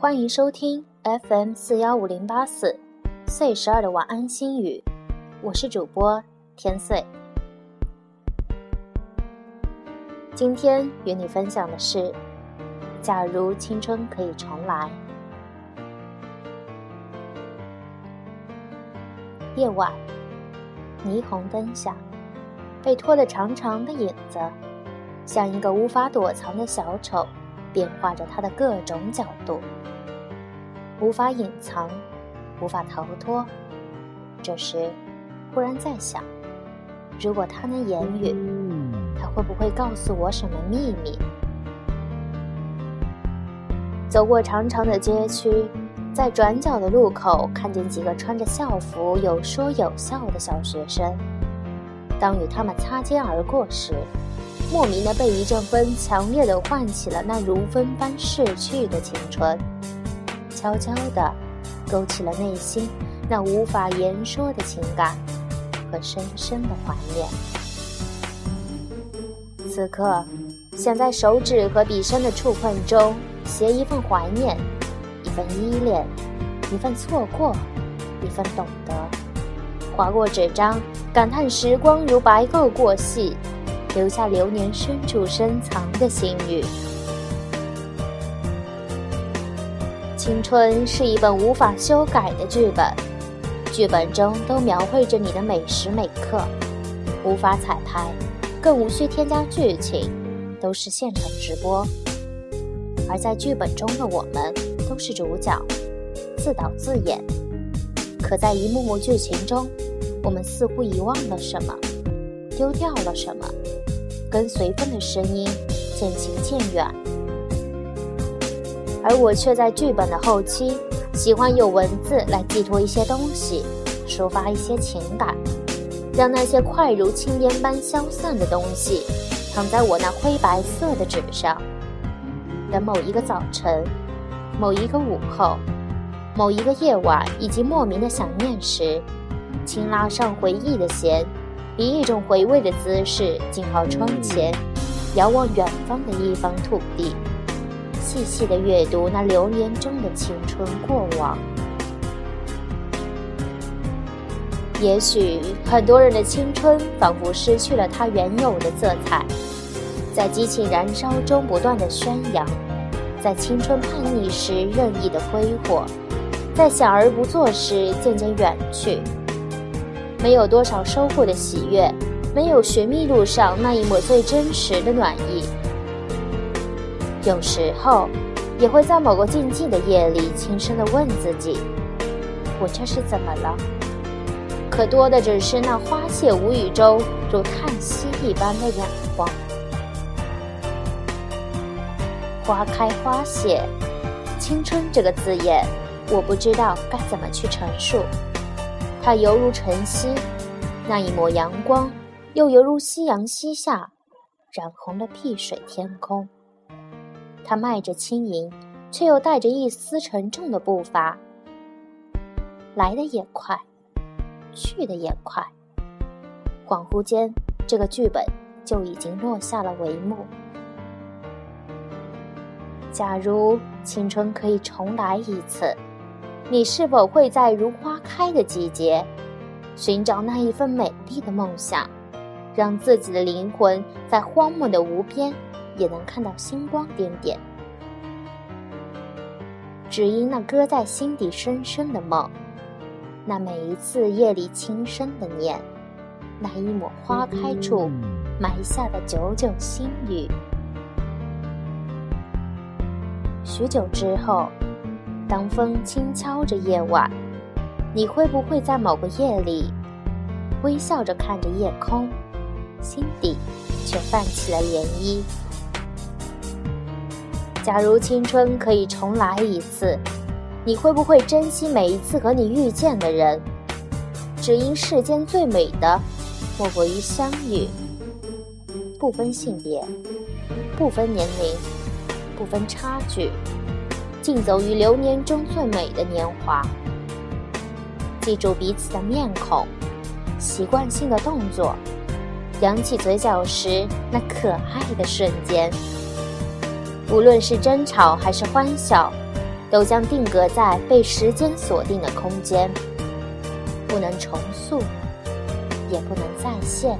欢迎收听 FM 四幺五零八四岁十二的晚安心语，我是主播天岁。今天与你分享的是：假如青春可以重来。夜晚，霓虹灯下，被拖得长长的影子，像一个无法躲藏的小丑，变化着他的各种角度，无法隐藏，无法逃脱。这时，忽然在想，如果他能言语，他会不会告诉我什么秘密？走过长长的街区。在转角的路口，看见几个穿着校服、有说有笑的小学生。当与他们擦肩而过时，莫名的被一阵风强烈的唤起了那如风般逝去的青春，悄悄的勾起了内心那无法言说的情感和深深的怀念。此刻，想在手指和笔身的触碰中写一份怀念。一份依恋，一份错过，一份懂得。划过纸张，感叹时光如白垢过隙，留下流年深处深藏的心语。青春是一本无法修改的剧本，剧本中都描绘着你的每时每刻，无法彩排，更无需添加剧情，都是现场直播。而在剧本中的我们。都是主角，自导自演。可在一幕幕剧情中，我们似乎遗忘了什么，丢掉了什么，跟随风的声音渐行渐远。而我却在剧本的后期，喜欢用文字来寄托一些东西，抒发一些情感，让那些快如青烟般消散的东西，躺在我那灰白色的纸上，等某一个早晨。某一个午后，某一个夜晚，以及莫名的想念时，轻拉上回忆的弦，以一种回味的姿势静靠窗前，遥望远方的一方土地，细细的阅读那流年中的青春过往。也许很多人的青春仿佛失去了它原有的色彩，在激情燃烧中不断的宣扬。在青春叛逆时任意的挥霍，在想而不做时渐渐远去。没有多少收获的喜悦，没有寻觅路上那一抹最真实的暖意。有时候，也会在某个静寂的夜里，轻声地问自己：我这是怎么了？可多的只是那花谢无语中如叹息一般的眼光。花开花谢，青春这个字眼，我不知道该怎么去陈述。它犹如晨曦，那一抹阳光，又犹如夕阳西下，染红了碧水天空。他迈着轻盈，却又带着一丝沉重的步伐，来的也快，去的也快。恍惚间，这个剧本就已经落下了帷幕。假如青春可以重来一次，你是否会在如花开的季节，寻找那一份美丽的梦想，让自己的灵魂在荒漠的无边也能看到星光点点？只因那搁在心底深深的梦，那每一次夜里轻声的念，那一抹花开处埋下的久久心语。许久之后，当风轻敲着夜晚，你会不会在某个夜里，微笑着看着夜空，心底却泛起了涟漪？假如青春可以重来一次，你会不会珍惜每一次和你遇见的人？只因世间最美的，莫过于相遇，不分性别，不分年龄。不分差距，竞走于流年中最美的年华。记住彼此的面孔，习惯性的动作，扬起嘴角时那可爱的瞬间。无论是争吵还是欢笑，都将定格在被时间锁定的空间，不能重塑，也不能再现。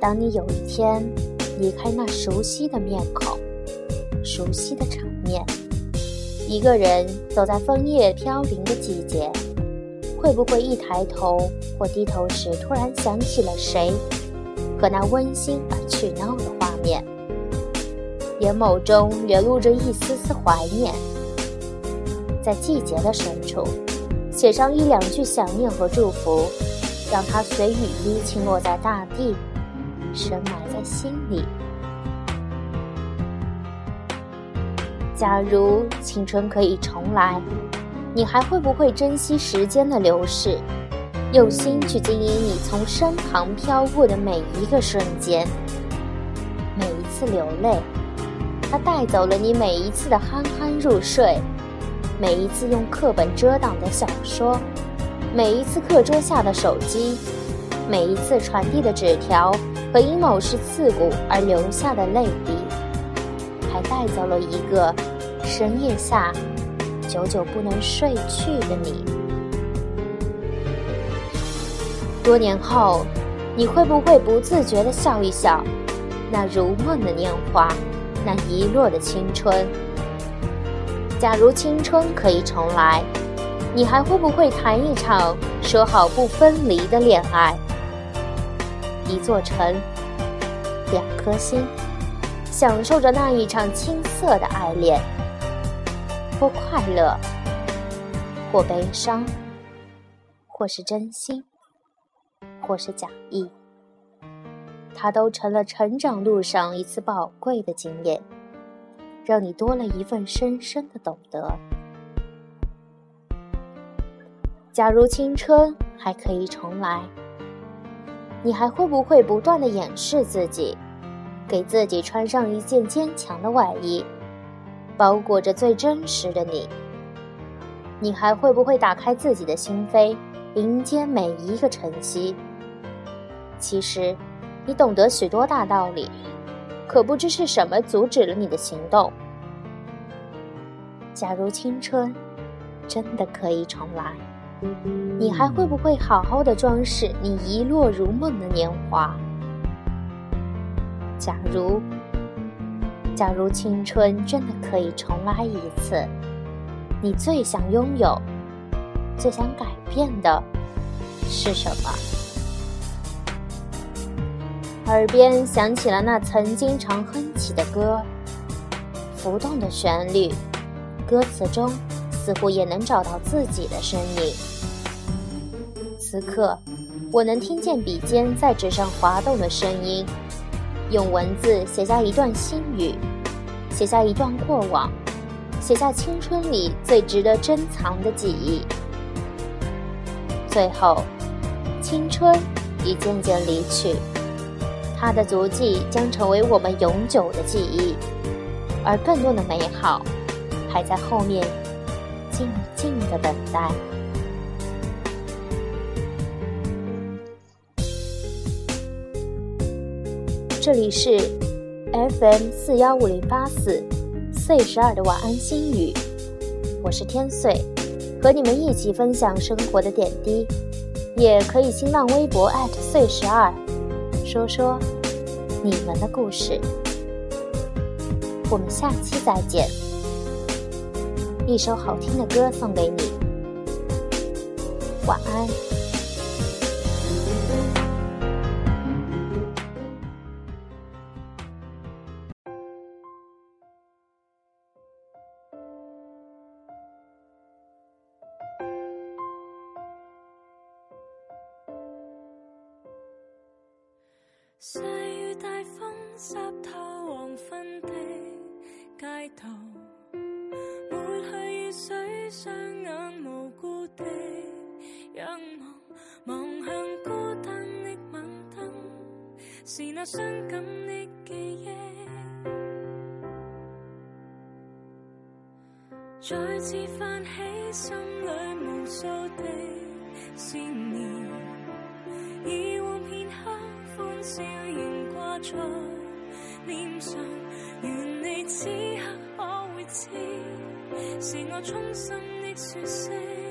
当你有一天离开那熟悉的面孔、熟悉的场面，一个人走在枫叶飘零的季节，会不会一抬头或低头时，突然想起了谁和那温馨而去闹的画面？眼眸中流露着一丝丝怀念，在季节的深处写上一两句想念和祝福，让它随雨滴倾落在大地，深埋在心里。假如青春可以重来，你还会不会珍惜时间的流逝，用心去经营你从身旁飘过的每一个瞬间，每一次流泪？它带走了你每一次的酣酣入睡，每一次用课本遮挡的小说，每一次课桌下的手机，每一次传递的纸条和因某事刺骨而流下的泪滴，还带走了一个深夜下久久不能睡去的你。多年后，你会不会不自觉地笑一笑，那如梦的年华？那遗落的青春，假如青春可以重来，你还会不会谈一场说好不分离的恋爱？一座城，两颗心，享受着那一场青涩的爱恋，或快乐，或悲伤，或是真心，或是假意。它都成了成长路上一次宝贵的经验，让你多了一份深深的懂得。假如青春还可以重来，你还会不会不断的掩饰自己，给自己穿上一件坚强的外衣，包裹着最真实的你？你还会不会打开自己的心扉，迎接每一个晨曦？其实。你懂得许多大道理，可不知是什么阻止了你的行动。假如青春真的可以重来，你还会不会好好的装饰你遗落如梦的年华？假如，假如青春真的可以重来一次，你最想拥有、最想改变的是什么？耳边响起了那曾经常哼起的歌，浮动的旋律，歌词中似乎也能找到自己的身影。此刻，我能听见笔尖在纸上滑动的声音，用文字写下一段心语，写下一段过往，写下青春里最值得珍藏的记忆。最后，青春已渐渐离去。他的足迹将成为我们永久的记忆，而更多的美好还在后面静静的等待。这里是 FM 四幺五零八四岁十二的晚安心语，我是天岁，和你们一起分享生活的点滴，也可以新浪微博岁十二。说说你们的故事，我们下期再见。一首好听的歌送给你，晚安。是那伤感的记忆，再次泛起心里无数的思念，以往片刻。笑仍挂在脸上。愿你此刻可会知，是我衷心的说声。